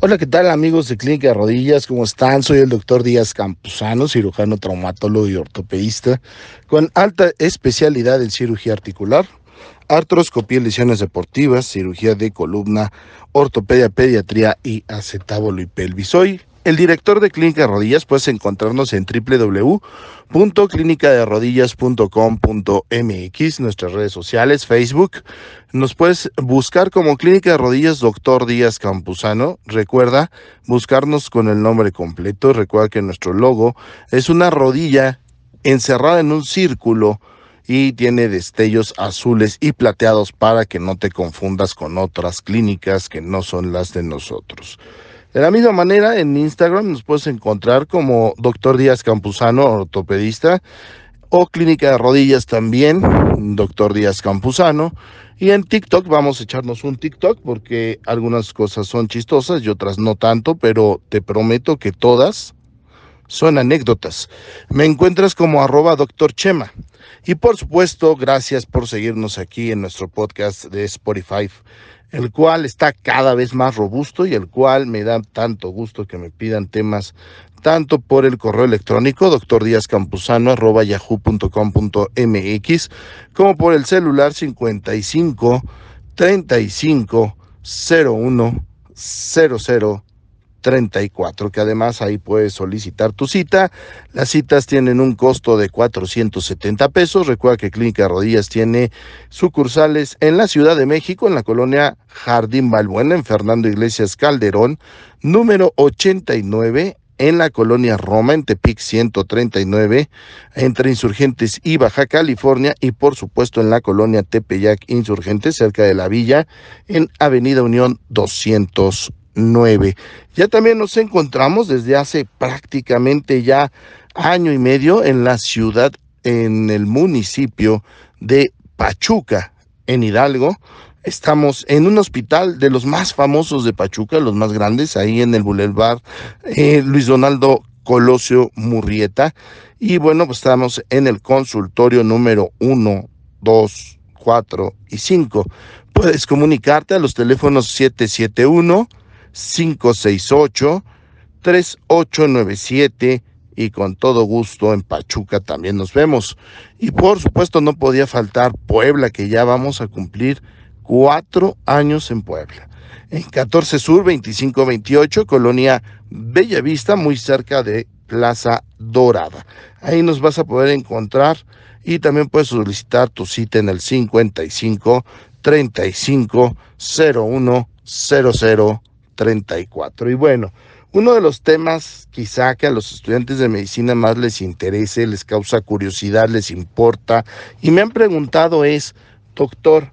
Hola, ¿qué tal amigos de Clínica de Rodillas? ¿Cómo están? Soy el doctor Díaz Campuzano, cirujano traumatólogo y ortopedista, con alta especialidad en cirugía articular, artroscopía y lesiones deportivas, cirugía de columna, ortopedia, pediatría y acetábulo y pelvis. Soy el director de Clínica de Rodillas. Puedes encontrarnos en www.clinicaderodillas.com.mx, nuestras redes sociales, Facebook. Nos puedes buscar como Clínica de Rodillas Doctor Díaz Campuzano. Recuerda buscarnos con el nombre completo. Recuerda que nuestro logo es una rodilla encerrada en un círculo y tiene destellos azules y plateados para que no te confundas con otras clínicas que no son las de nosotros. De la misma manera, en Instagram nos puedes encontrar como Doctor Díaz Campuzano, ortopedista, o Clínica de Rodillas también, Doctor Díaz Campuzano. Y en TikTok vamos a echarnos un TikTok porque algunas cosas son chistosas y otras no tanto, pero te prometo que todas son anécdotas. Me encuentras como arroba doctor Chema. Y por supuesto, gracias por seguirnos aquí en nuestro podcast de Spotify el cual está cada vez más robusto y el cual me da tanto gusto que me pidan temas tanto por el correo electrónico yahoo.com.mx como por el celular 55 35 01 00 34, que además ahí puedes solicitar tu cita. Las citas tienen un costo de 470 pesos. Recuerda que Clínica Rodillas tiene sucursales en la Ciudad de México, en la colonia Jardín Balbuena, en Fernando Iglesias Calderón, número 89, en la colonia Roma, en Tepic 139, entre Insurgentes y Baja California, y por supuesto en la colonia Tepeyac Insurgentes, cerca de la villa, en Avenida Unión 200 ya también nos encontramos desde hace prácticamente ya año y medio en la ciudad, en el municipio de Pachuca, en Hidalgo. Estamos en un hospital de los más famosos de Pachuca, los más grandes, ahí en el Boulevard eh, Luis Donaldo Colosio Murrieta. Y bueno, pues estamos en el consultorio número 1, 2, 4 y 5. Puedes comunicarte a los teléfonos 771 568-3897 y con todo gusto en Pachuca también nos vemos. Y por supuesto no podía faltar Puebla, que ya vamos a cumplir cuatro años en Puebla. En 14 Sur 2528, Colonia Bellavista, muy cerca de Plaza Dorada. Ahí nos vas a poder encontrar y también puedes solicitar tu cita en el 55 35 01 00 34. Y bueno, uno de los temas quizá que a los estudiantes de medicina más les interese, les causa curiosidad, les importa, y me han preguntado es, doctor,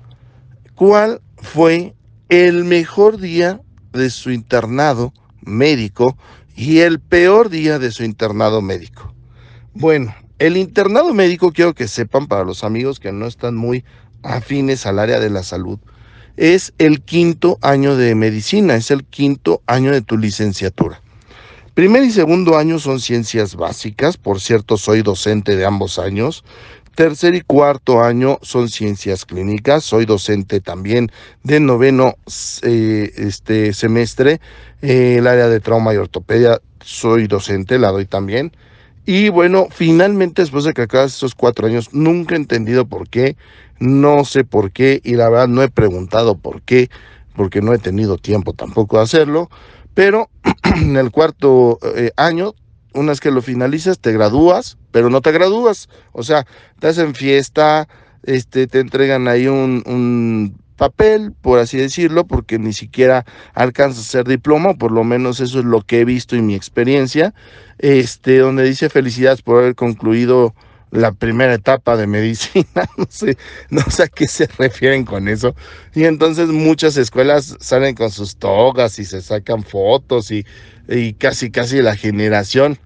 ¿cuál fue el mejor día de su internado médico y el peor día de su internado médico? Bueno, el internado médico quiero que sepan para los amigos que no están muy afines al área de la salud, es el quinto año de medicina, es el quinto año de tu licenciatura. Primer y segundo año son ciencias básicas, por cierto soy docente de ambos años. Tercer y cuarto año son ciencias clínicas, soy docente también de noveno eh, este semestre, eh, el área de trauma y ortopedia soy docente, la doy también. Y bueno, finalmente después de que acabas estos cuatro años, nunca he entendido por qué no sé por qué y la verdad no he preguntado por qué, porque no he tenido tiempo tampoco de hacerlo, pero en el cuarto eh, año, una vez que lo finalizas, te gradúas, pero no te gradúas, o sea, te hacen fiesta, este, te entregan ahí un, un papel, por así decirlo, porque ni siquiera alcanzas a ser diploma, por lo menos eso es lo que he visto en mi experiencia, este, donde dice felicidades por haber concluido la primera etapa de medicina, no sé, no sé a qué se refieren con eso. Y entonces muchas escuelas salen con sus togas y se sacan fotos y, y casi, casi la generación.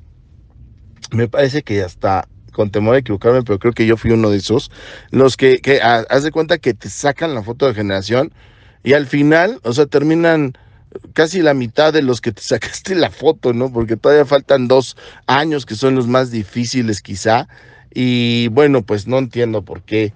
Me parece que hasta, con temor a equivocarme, pero creo que yo fui uno de esos, los que, que haz de cuenta que te sacan la foto de generación y al final, o sea, terminan casi la mitad de los que te sacaste la foto, ¿no? Porque todavía faltan dos años que son los más difíciles quizá y bueno, pues no entiendo por qué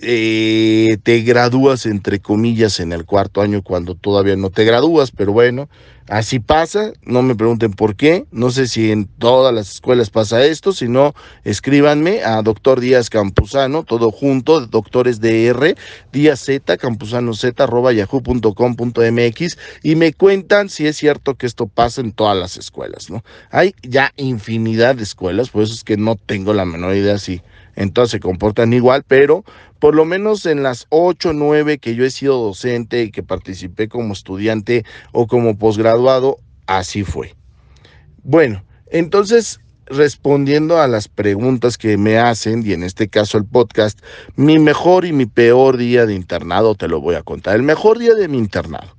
eh, te gradúas entre comillas en el cuarto año cuando todavía no te gradúas, pero bueno, así pasa, no me pregunten por qué, no sé si en todas las escuelas pasa esto, si no, escríbanme a doctor Díaz Campuzano, todo junto, doctores DR, Díaz Z, campuzano Z, arroba yahoo.com.mx y me cuentan si es cierto que esto pasa en todas las escuelas, ¿no? Hay ya infinidad de escuelas, por eso es que no tengo la menor idea si entonces se comportan igual, pero por lo menos en las ocho o 9 que yo he sido docente y que participé como estudiante o como posgraduado, así fue. Bueno, entonces respondiendo a las preguntas que me hacen, y en este caso el podcast, mi mejor y mi peor día de internado te lo voy a contar. El mejor día de mi internado.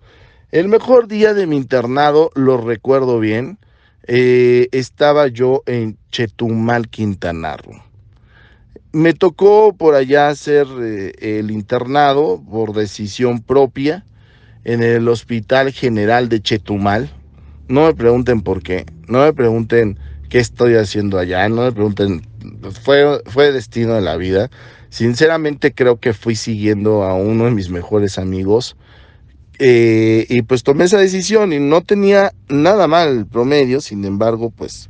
El mejor día de mi internado, lo recuerdo bien, eh, estaba yo en Chetumal, Quintana Roo me tocó por allá hacer eh, el internado por decisión propia en el Hospital General de Chetumal. No me pregunten por qué, no me pregunten qué estoy haciendo allá, no me pregunten, fue, fue destino de la vida. Sinceramente creo que fui siguiendo a uno de mis mejores amigos eh, y pues tomé esa decisión y no tenía nada mal promedio, sin embargo pues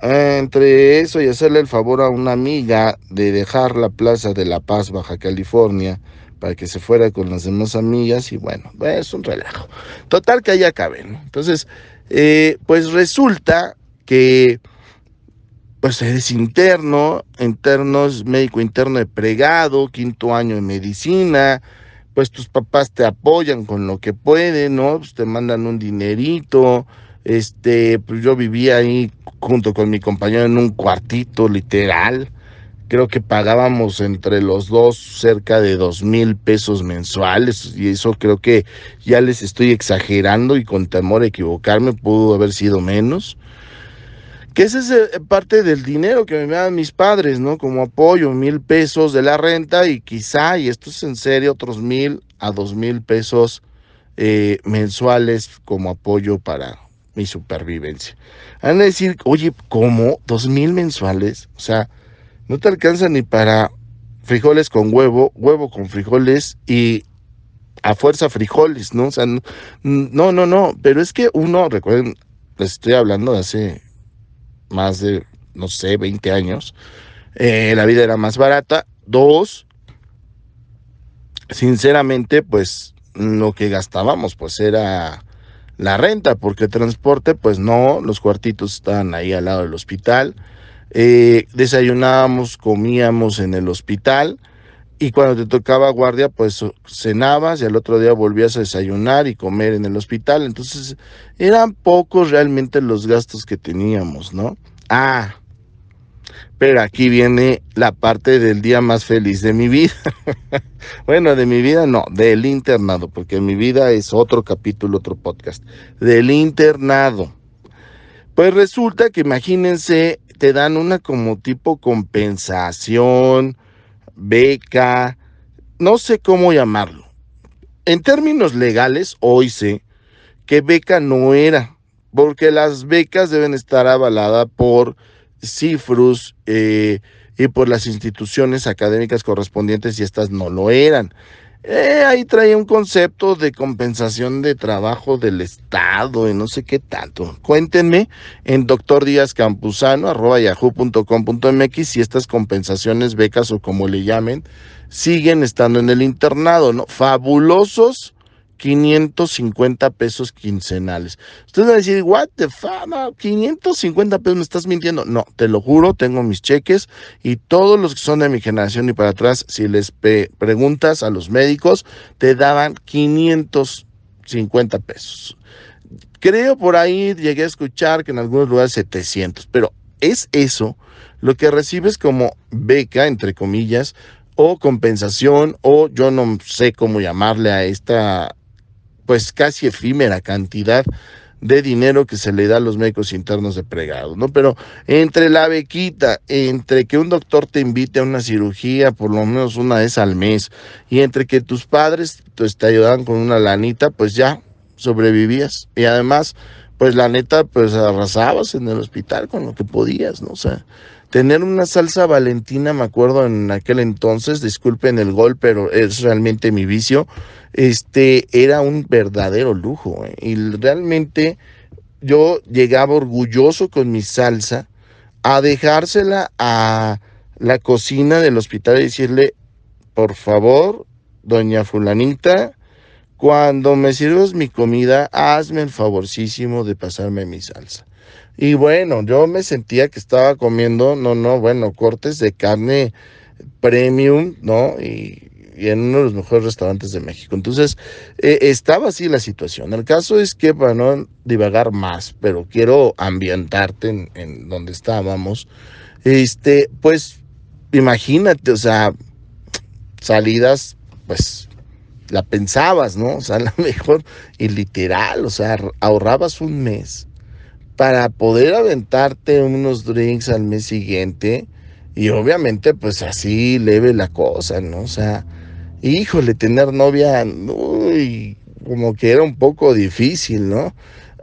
entre eso y hacerle el favor a una amiga de dejar la Plaza de la Paz, Baja California, para que se fuera con las demás amigas y bueno, es un relajo. Total que ahí acaben. Entonces, eh, pues resulta que pues eres interno, interno es médico interno de pregado, quinto año de medicina, pues tus papás te apoyan con lo que pueden, ¿no? Pues te mandan un dinerito, este, pues yo vivía ahí junto con mi compañero en un cuartito literal. Creo que pagábamos entre los dos cerca de dos mil pesos mensuales y eso creo que ya les estoy exagerando y con temor a equivocarme pudo haber sido menos. Que ese es eh, parte del dinero que me dan mis padres, ¿no? Como apoyo, mil pesos de la renta y quizá, y esto es en serio, otros mil a dos mil pesos eh, mensuales como apoyo para mi supervivencia. Van a decir, oye, ¿cómo? ¿Dos mil mensuales? O sea, no te alcanza ni para frijoles con huevo, huevo con frijoles y a fuerza frijoles, ¿no? O sea, no, no, no, pero es que uno, recuerden, les estoy hablando de hace más de, no sé, 20 años, eh, la vida era más barata. Dos, sinceramente, pues lo que gastábamos, pues era la renta, porque transporte, pues no, los cuartitos estaban ahí al lado del hospital. Eh, desayunábamos, comíamos en el hospital y cuando te tocaba guardia, pues cenabas y al otro día volvías a desayunar y comer en el hospital. Entonces eran pocos realmente los gastos que teníamos, ¿no? Ah, pero aquí viene la parte del día más feliz de mi vida. bueno, de mi vida no, del internado, porque mi vida es otro capítulo, otro podcast. Del internado. Pues resulta que imagínense, te dan una como tipo compensación, beca, no sé cómo llamarlo. En términos legales, hoy sé que beca no era, porque las becas deben estar avaladas por cifrus eh, y por las instituciones académicas correspondientes y estas no lo eran. Eh, ahí trae un concepto de compensación de trabajo del Estado y no sé qué tanto. Cuéntenme en doctor yahoo.com.mx si estas compensaciones, becas o como le llamen, siguen estando en el internado, ¿no? Fabulosos 550 pesos quincenales. Ustedes van a decir, what the fuck, 550 pesos, me estás mintiendo. No, te lo juro, tengo mis cheques y todos los que son de mi generación y para atrás, si les preguntas a los médicos, te daban 550 pesos. Creo por ahí llegué a escuchar que en algunos lugares 700, pero es eso lo que recibes como beca, entre comillas, o compensación, o yo no sé cómo llamarle a esta pues casi efímera cantidad de dinero que se le da a los médicos internos de pregado, ¿no? Pero entre la bequita, entre que un doctor te invite a una cirugía por lo menos una vez al mes y entre que tus padres te ayudaban con una lanita, pues ya sobrevivías. Y además, pues la neta, pues arrasabas en el hospital con lo que podías, ¿no? O sea, tener una salsa valentina, me acuerdo en aquel entonces, disculpen el gol, pero es realmente mi vicio, este era un verdadero lujo. ¿eh? Y realmente yo llegaba orgulloso con mi salsa a dejársela a la cocina del hospital y decirle, por favor, doña fulanita, cuando me sirvas mi comida, hazme el favorcísimo de pasarme mi salsa. Y bueno, yo me sentía que estaba comiendo, no, no, bueno, cortes de carne premium, ¿no? Y, en uno de los mejores restaurantes de México. Entonces, eh, estaba así la situación. El caso es que, para no divagar más, pero quiero ambientarte en, en donde estábamos, este, pues, imagínate, o sea, salidas, pues, la pensabas, ¿no? O sea, a lo mejor, y literal, o sea, ahorrabas un mes para poder aventarte unos drinks al mes siguiente y obviamente pues así leve la cosa, ¿no? O sea, híjole, tener novia, uy, como que era un poco difícil, ¿no?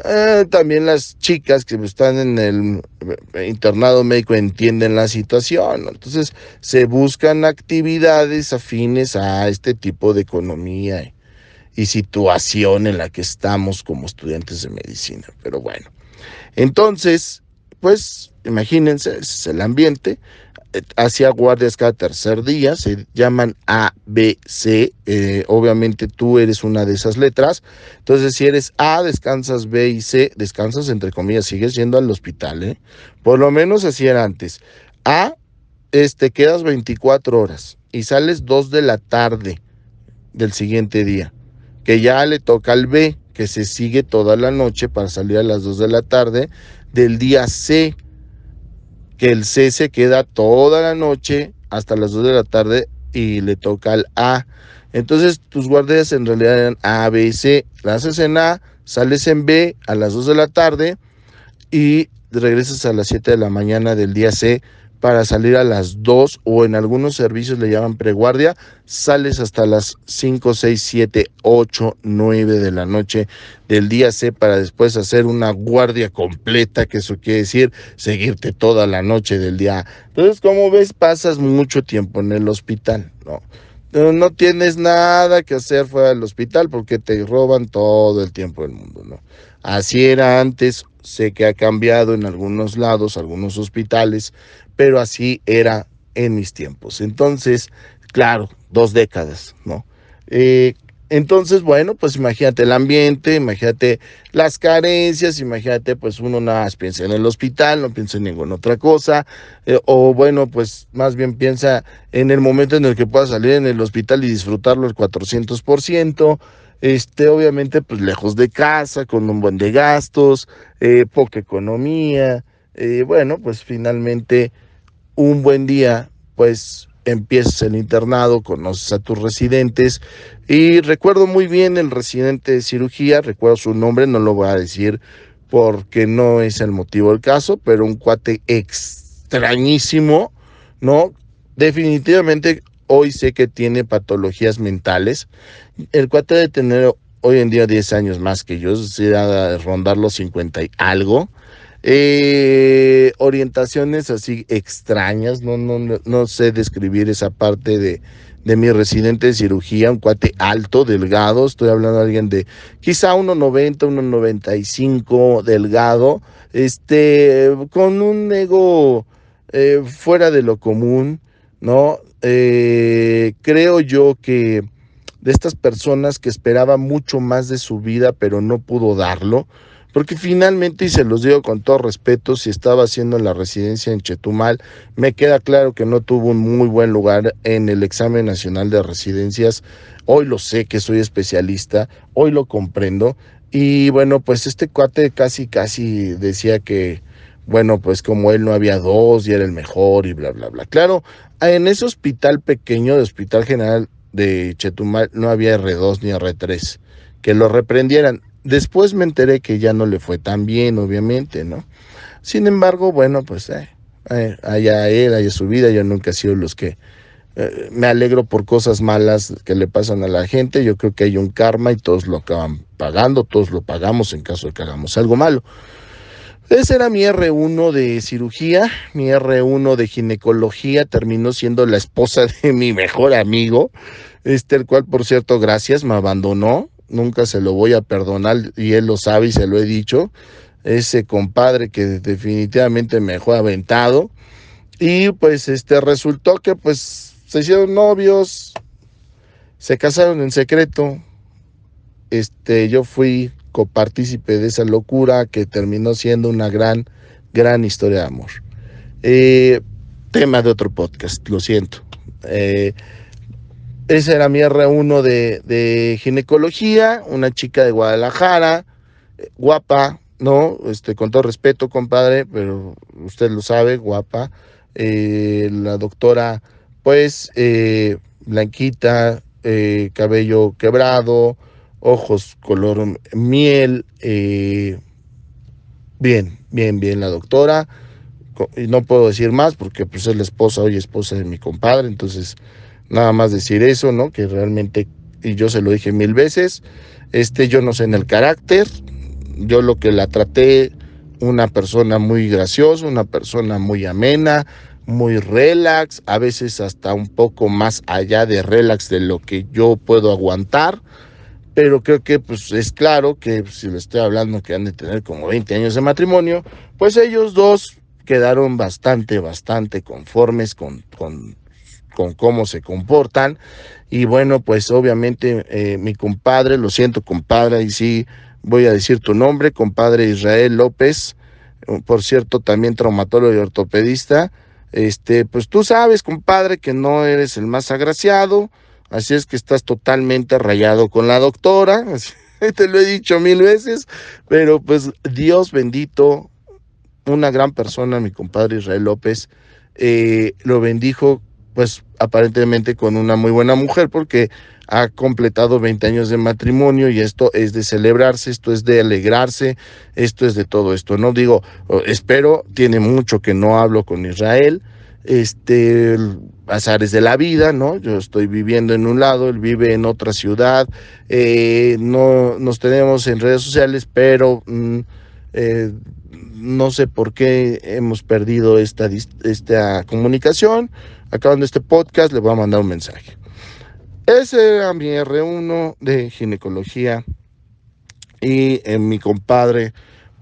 Eh, también las chicas que están en el eh, internado médico entienden la situación, entonces se buscan actividades afines a este tipo de economía y situación en la que estamos como estudiantes de medicina. Pero bueno, entonces, pues imagínense, es el ambiente. Hacía guardias cada tercer día, se llaman A, B, C. Eh, obviamente tú eres una de esas letras. Entonces, si eres A, descansas B y C, descansas entre comillas, sigues yendo al hospital. ¿eh? Por lo menos así era antes. A, este, quedas 24 horas y sales 2 de la tarde del siguiente día, que ya le toca al B que se sigue toda la noche para salir a las 2 de la tarde, del día C, que el C se queda toda la noche hasta las 2 de la tarde y le toca al A. Entonces tus guardias en realidad eran A, B y C. La haces en A, sales en B a las 2 de la tarde y regresas a las 7 de la mañana del día C para salir a las 2 o en algunos servicios le llaman preguardia, sales hasta las 5, 6, 7, 8, 9 de la noche del día C para después hacer una guardia completa, que eso quiere decir seguirte toda la noche del día A. Entonces, como ves, pasas mucho tiempo en el hospital, ¿no? No tienes nada que hacer fuera del hospital porque te roban todo el tiempo del mundo, ¿no? Así era antes, sé que ha cambiado en algunos lados, algunos hospitales, pero así era en mis tiempos. Entonces, claro, dos décadas, ¿no? Eh, entonces, bueno, pues imagínate el ambiente, imagínate las carencias, imagínate, pues uno nada más piensa en el hospital, no piensa en ninguna otra cosa, eh, o bueno, pues más bien piensa en el momento en el que pueda salir en el hospital y disfrutarlo al 400%, este, obviamente, pues lejos de casa, con un buen de gastos, eh, poca economía, bueno, pues finalmente un buen día, pues empiezas el internado, conoces a tus residentes y recuerdo muy bien el residente de cirugía, recuerdo su nombre, no lo voy a decir porque no es el motivo del caso, pero un cuate extrañísimo, ¿no? Definitivamente hoy sé que tiene patologías mentales. El cuate de tener hoy en día 10 años más que yo, decir, a rondar los 50 y algo. Eh, orientaciones así extrañas, no, no, no sé describir esa parte de, de mi residente de cirugía, un cuate alto, delgado, estoy hablando de alguien de quizá 1,90, 1,95, delgado, este, con un ego eh, fuera de lo común, ¿no? Eh, creo yo que de estas personas que esperaba mucho más de su vida, pero no pudo darlo, porque finalmente, y se los digo con todo respeto, si estaba haciendo la residencia en Chetumal, me queda claro que no tuvo un muy buen lugar en el examen nacional de residencias. Hoy lo sé que soy especialista, hoy lo comprendo. Y bueno, pues este cuate casi, casi decía que, bueno, pues como él no había dos y era el mejor y bla, bla, bla. Claro, en ese hospital pequeño, de Hospital General de Chetumal, no había R2 ni R3 que lo reprendieran. Después me enteré que ya no le fue tan bien, obviamente, ¿no? Sin embargo, bueno, pues eh, eh, allá él, allá su vida, yo nunca he sido los que eh, me alegro por cosas malas que le pasan a la gente. Yo creo que hay un karma y todos lo acaban pagando, todos lo pagamos en caso de que hagamos algo malo. Ese era mi R1 de cirugía, mi R1 de ginecología, terminó siendo la esposa de mi mejor amigo, este el cual por cierto, gracias, me abandonó, nunca se lo voy a perdonar y él lo sabe y se lo he dicho, ese compadre que definitivamente me dejó aventado y pues este resultó que pues se hicieron novios, se casaron en secreto, este yo fui copartícipe de esa locura que terminó siendo una gran, gran historia de amor. Eh, tema de otro podcast, lo siento. Eh, ese era mi R1 de, de, ginecología, una chica de Guadalajara, eh, guapa, ¿no? Este, con todo respeto, compadre, pero usted lo sabe, guapa. la doctora, pues, blanquita, cabello quebrado, ojos color miel. Eh, bien, bien, bien la doctora. Y no puedo decir más porque pues es la esposa, hoy esposa de mi compadre. Entonces, nada más decir eso, ¿no? Que realmente, y yo se lo dije mil veces, este yo no sé en el carácter. Yo lo que la traté, una persona muy graciosa, una persona muy amena, muy relax, a veces hasta un poco más allá de relax de lo que yo puedo aguantar pero creo que pues es claro que si le estoy hablando que han de tener como 20 años de matrimonio, pues ellos dos quedaron bastante, bastante conformes con, con, con cómo se comportan. Y bueno, pues obviamente eh, mi compadre, lo siento compadre, y sí voy a decir tu nombre, compadre Israel López, por cierto, también traumatólogo y ortopedista. Este, pues tú sabes, compadre, que no eres el más agraciado, Así es que estás totalmente rayado con la doctora. Te lo he dicho mil veces, pero pues Dios bendito, una gran persona, mi compadre Israel López, eh, lo bendijo pues aparentemente con una muy buena mujer porque ha completado 20 años de matrimonio y esto es de celebrarse, esto es de alegrarse, esto es de todo esto. No digo, espero, tiene mucho que no hablo con Israel, este, azares de la vida, ¿no? Yo estoy viviendo en un lado, él vive en otra ciudad, eh, no nos tenemos en redes sociales, pero mm, eh, no sé por qué hemos perdido esta, esta comunicación. Acabando este podcast, le voy a mandar un mensaje. Ese era mi R1 de ginecología y en mi compadre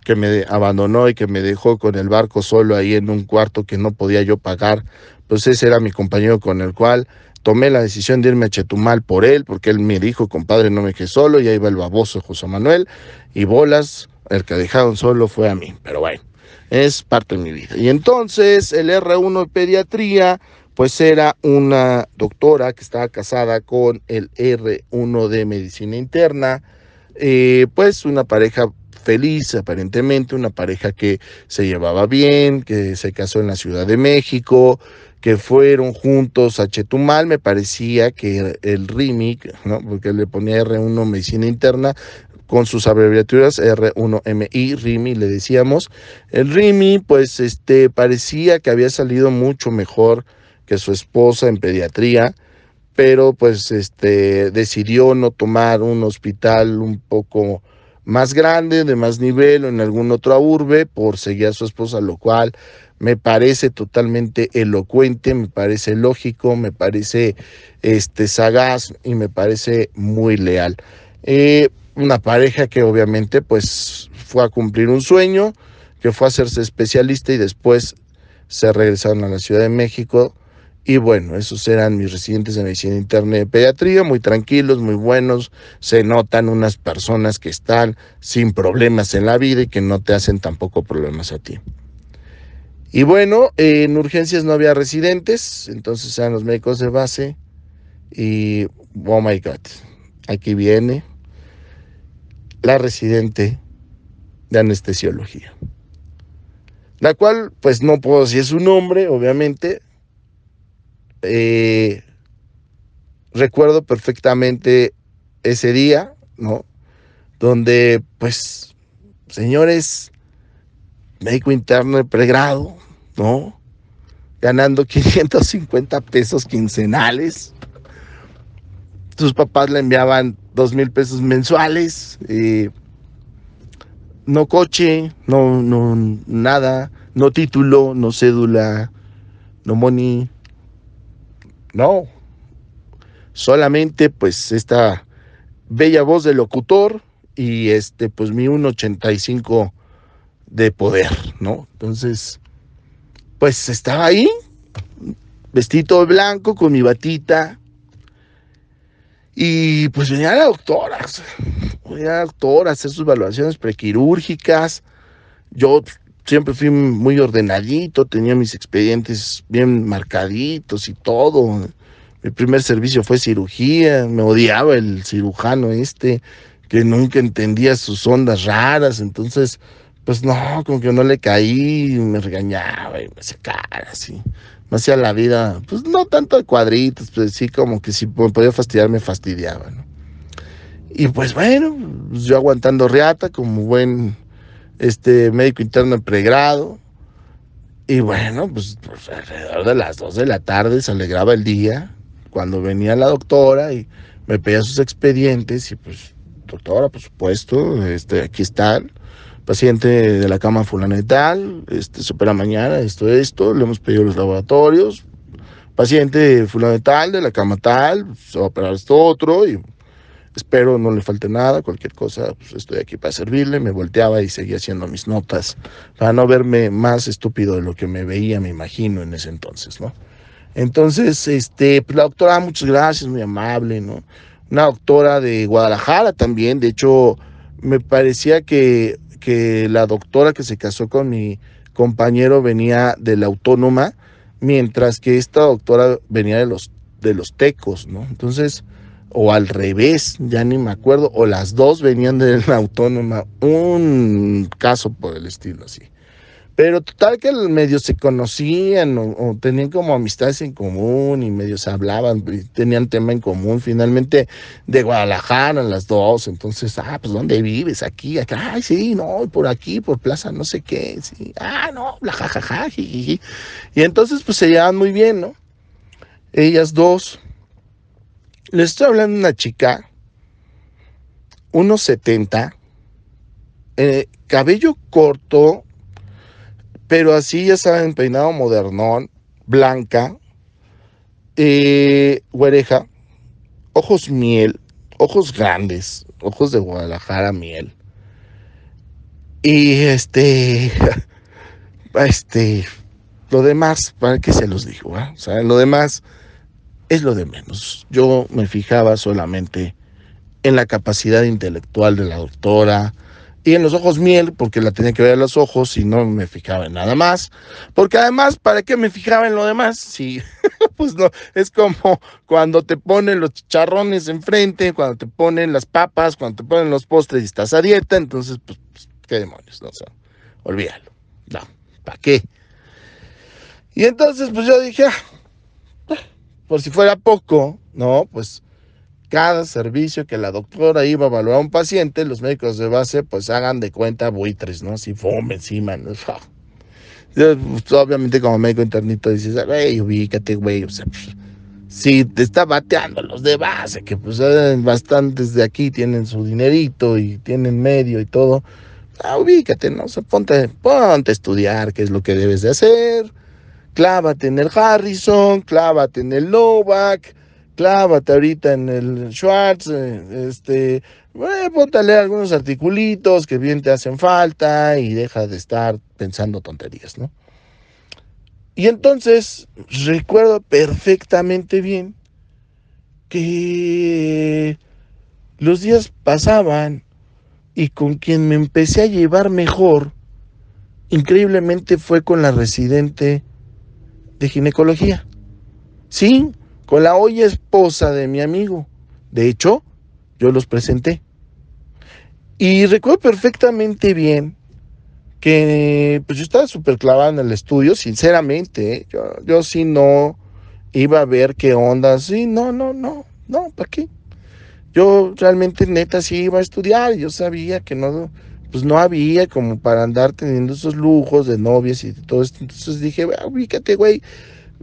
que me abandonó y que me dejó con el barco solo ahí en un cuarto que no podía yo pagar, pues ese era mi compañero con el cual tomé la decisión de irme a Chetumal por él, porque él me dijo, compadre, no me quedé solo, y ahí va el baboso José Manuel, y bolas, el que dejaron solo fue a mí, pero bueno, es parte de mi vida. Y entonces el R1 de pediatría, pues era una doctora que estaba casada con el R1 de medicina interna, eh, pues una pareja feliz, aparentemente, una pareja que se llevaba bien, que se casó en la Ciudad de México, que fueron juntos a Chetumal, me parecía que el RIMIC, ¿no? porque le ponía R1 Medicina Interna, con sus abreviaturas R1MI, RIMI, le decíamos. El RIMI, pues, este, parecía que había salido mucho mejor que su esposa en pediatría, pero pues, este, decidió no tomar un hospital un poco más grande, de más nivel o en algún otro urbe por seguir a su esposa, lo cual me parece totalmente elocuente, me parece lógico, me parece este, sagaz y me parece muy leal. Eh, una pareja que obviamente pues fue a cumplir un sueño, que fue a hacerse especialista y después se regresaron a la Ciudad de México y bueno, esos eran mis residentes de medicina interna de pediatría, muy tranquilos, muy buenos. Se notan unas personas que están sin problemas en la vida y que no te hacen tampoco problemas a ti. Y bueno, en urgencias no había residentes, entonces eran los médicos de base. Y, oh my God, aquí viene la residente de anestesiología. La cual, pues no puedo decir su nombre, obviamente, eh, recuerdo perfectamente ese día, ¿no? Donde, pues, señores, médico interno de pregrado, ¿no? Ganando 550 pesos quincenales. Sus papás le enviaban dos mil pesos mensuales. No coche, no, no, nada, no título, no cédula, no money, no. Solamente pues esta bella voz de locutor y este pues mi 1.85 de poder, ¿no? Entonces, pues estaba ahí, vestido blanco con mi batita. Y pues venía la doctora, venía la doctora a hacer sus evaluaciones prequirúrgicas. Yo siempre fui muy ordenadito, tenía mis expedientes bien marcaditos y todo. Mi primer servicio fue cirugía, me odiaba el cirujano este, que nunca entendía sus ondas raras, entonces pues no, como que no le caí, me regañaba y me cara así. Me hacía la vida, pues no tanto de cuadritos, pues sí, como que si podía fastidiar, me fastidiaba, ¿no? Y pues bueno, pues yo aguantando reata como buen este médico interno en pregrado. Y bueno, pues, pues alrededor de las 2 de la tarde se alegraba el día, cuando venía la doctora y me pedía sus expedientes y pues, doctora, por supuesto, este, aquí están paciente de la cama fulana y tal, este, se mañana, esto, esto, le hemos pedido los laboratorios, paciente fulano de de la cama tal, se va a operar esto otro y espero no le falte nada, cualquier cosa, pues estoy aquí para servirle, me volteaba y seguía haciendo mis notas para no verme más estúpido de lo que me veía, me imagino, en ese entonces, ¿no? Entonces, este, pues la doctora, muchas gracias, muy amable, ¿no? Una doctora de Guadalajara también, de hecho, me parecía que que la doctora que se casó con mi compañero venía de la autónoma, mientras que esta doctora venía de los, de los tecos, ¿no? Entonces, o al revés, ya ni me acuerdo, o las dos venían de la autónoma, un caso por el estilo así. Pero total que medio se conocían o, tenían como amistades en común y medio se hablaban, y tenían tema en común. Finalmente de Guadalajara, las dos. Entonces, ah, pues ¿dónde vives? Aquí, acá. Ay, sí, no, por aquí, por plaza, no sé qué. Ah, no, la jajaja. Y entonces, pues se llevan muy bien, ¿no? Ellas dos. Les estoy hablando de una chica, unos 70, eh, cabello corto, pero así ya saben, peinado modernón, blanca, eh, ojos miel, ojos grandes, ojos de Guadalajara miel. Y este, este, lo demás, ¿para qué se los digo? Ah? O sea, lo demás es lo de menos. Yo me fijaba solamente en la capacidad intelectual de la doctora, y en los ojos miel, porque la tenía que ver a los ojos y no me fijaba en nada más. Porque además, ¿para qué me fijaba en lo demás? Si, pues no, es como cuando te ponen los chicharrones enfrente, cuando te ponen las papas, cuando te ponen los postres y estás a dieta, entonces, pues, pues qué demonios, no, sea, olvídalo. No, ¿para qué? Y entonces, pues yo dije, ah, por si fuera poco, no, pues cada servicio que la doctora iba a evaluar a un paciente, los médicos de base pues hagan de cuenta buitres, ¿no? Si fome encima, ¿no? Pues, obviamente como médico internito dices, güey, ubícate, güey, si te está bateando los de base, que pues bastantes de aquí tienen su dinerito y tienen medio y todo, ah, ubícate, ¿no? O ponte, ponte a estudiar qué es lo que debes de hacer, clávate en el Harrison, clávate en el Novak, clávate ahorita en el Schwartz, eh, este, eh, ponte a leer algunos articulitos que bien te hacen falta y deja de estar pensando tonterías, ¿no? Y entonces recuerdo perfectamente bien que los días pasaban y con quien me empecé a llevar mejor, increíblemente fue con la residente de ginecología. Sí, con la hoy esposa de mi amigo. De hecho, yo los presenté. Y recuerdo perfectamente bien que pues yo estaba súper clavado en el estudio, sinceramente. ¿eh? Yo, yo sí no iba a ver qué onda. Sí, no, no, no, no, ¿para qué? Yo realmente neta sí iba a estudiar. Yo sabía que no, pues no había como para andar teniendo esos lujos de novias y todo esto. Entonces dije, ubícate, güey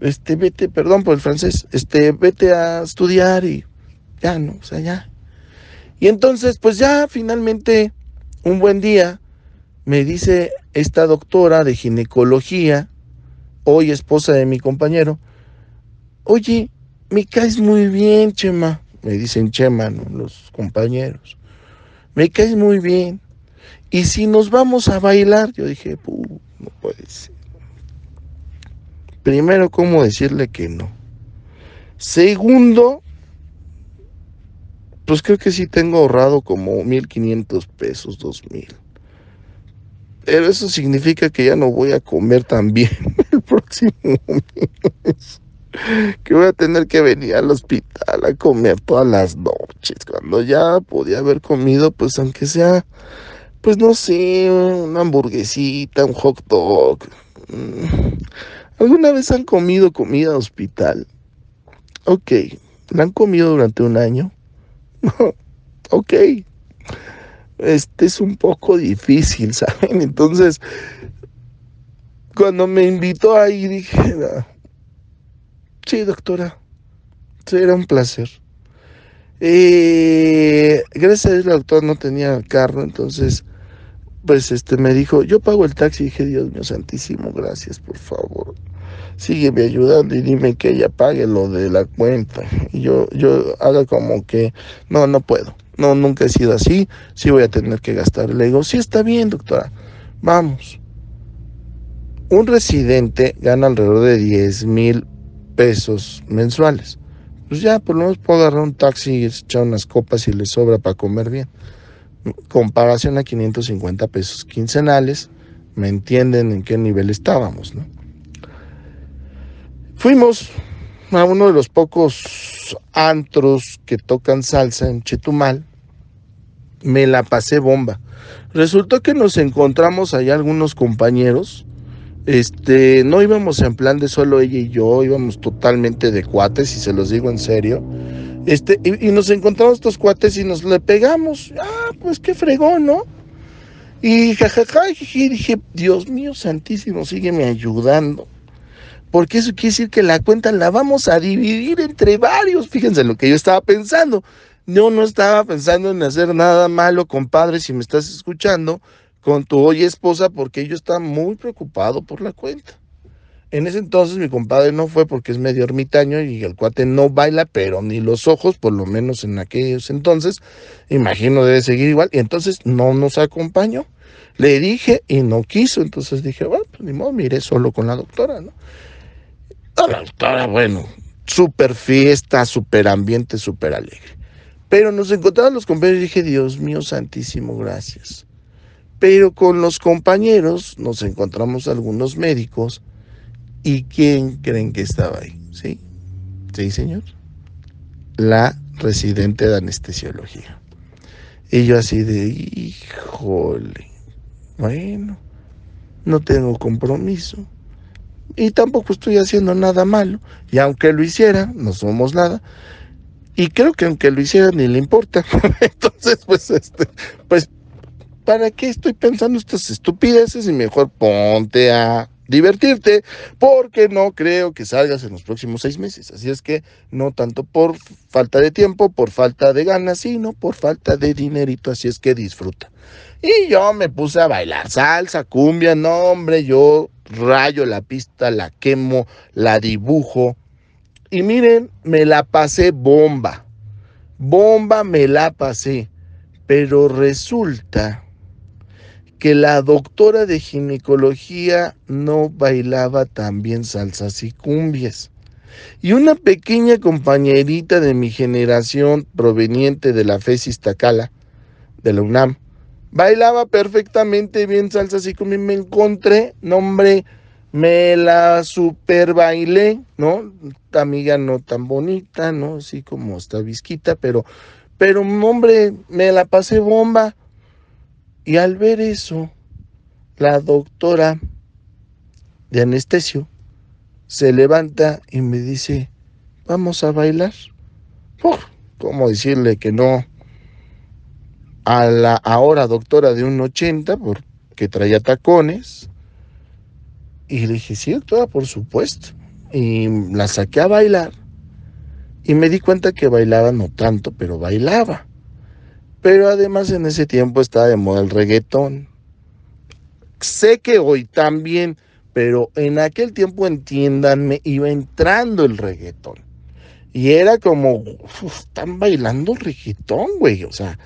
este, vete, perdón por el francés, este, vete a estudiar y ya, ¿no? O sea, ya. Y entonces, pues ya finalmente, un buen día, me dice esta doctora de ginecología, hoy esposa de mi compañero, oye, me caes muy bien, Chema. Me dicen Chema, los compañeros. Me caes muy bien. Y si nos vamos a bailar, yo dije, no puede ser. Primero, ¿cómo decirle que no? Segundo, pues creo que sí tengo ahorrado como 1.500 pesos, 2.000. Pero eso significa que ya no voy a comer tan bien el próximo mes. Que voy a tener que venir al hospital a comer todas las noches. Cuando ya podía haber comido, pues aunque sea, pues no sé, una hamburguesita, un hot dog. ¿Alguna vez han comido comida de hospital? Ok, ¿la han comido durante un año? ok, este es un poco difícil, ¿saben? Entonces, cuando me invitó ahí dije, sí, doctora, será un placer. Eh, gracias a Dios la doctora no tenía carro, entonces, pues este me dijo, yo pago el taxi, y dije, Dios mío santísimo, gracias, por favor. Sígueme ayudando y dime que ella pague lo de la cuenta. Y yo, yo haga como que, no, no puedo no, nunca he sido así, sí voy a tener que gastar. Le digo, sí está bien, doctora, vamos. Un residente gana alrededor de 10 mil pesos mensuales. Pues ya, por lo menos puedo agarrar un taxi y echar unas copas y le sobra para comer bien. Comparación a 550 pesos quincenales, me entienden en qué nivel estábamos, ¿no? Fuimos a uno de los pocos antros que tocan salsa en Chetumal, me la pasé bomba. Resultó que nos encontramos allá algunos compañeros. Este, no íbamos en plan de solo ella y yo, íbamos totalmente de cuates, y se los digo en serio. Este, y, nos encontramos estos cuates y nos le pegamos. Ah, pues qué fregón, ¿no? Y jajaja, dije, Dios mío santísimo, sígueme ayudando porque eso quiere decir que la cuenta la vamos a dividir entre varios. Fíjense lo que yo estaba pensando. Yo no estaba pensando en hacer nada malo, compadre, si me estás escuchando, con tu hoy esposa, porque yo estaba muy preocupado por la cuenta. En ese entonces mi compadre no fue porque es medio ermitaño y el cuate no baila, pero ni los ojos, por lo menos en aquellos entonces, imagino debe seguir igual, y entonces no nos acompañó. Le dije y no quiso, entonces dije, bueno, pues ni modo, miré solo con la doctora, ¿no? la doctora, bueno, súper fiesta, súper ambiente, súper alegre. Pero nos encontraban los compañeros y dije, Dios mío santísimo, gracias. Pero con los compañeros nos encontramos algunos médicos y ¿quién creen que estaba ahí? ¿Sí? Sí, señor. La residente de anestesiología. Y yo así de, híjole, bueno, no tengo compromiso y tampoco estoy haciendo nada malo. Y aunque lo hiciera, no somos nada. Y creo que aunque lo hiciera ni le importa. Entonces, pues, este, pues, ¿para qué estoy pensando estas estupideces? Y mejor ponte a divertirte, porque no creo que salgas en los próximos seis meses. Así es que no tanto por falta de tiempo, por falta de ganas, sino por falta de dinerito. Así es que disfruta. Y yo me puse a bailar salsa, cumbia, no hombre, yo rayo la pista, la quemo, la dibujo. Y miren, me la pasé bomba. Bomba me la pasé. Pero resulta que la doctora de ginecología no bailaba tan bien salsas y cumbias. Y una pequeña compañerita de mi generación proveniente de la FES Tacala, de la UNAM, bailaba perfectamente bien salsas y cumbias. Me encontré, nombre, me la super bailé, ¿no? Amiga no tan bonita, ¿no? Así como está visquita, pero, pero, hombre, me la pasé bomba y al ver eso, la doctora de anestesio se levanta y me dice, vamos a bailar. ¿Cómo decirle que no? A la ahora doctora de un 80, porque traía tacones. Y le dije, sí, doctora, por supuesto. Y la saqué a bailar. Y me di cuenta que bailaba no tanto, pero bailaba. Pero además en ese tiempo estaba de moda el reggaetón. sé que hoy también, pero en aquel tiempo, entiéndanme, iba entrando el reggaetón. Y era como, están bailando reggaetón, güey, o sea.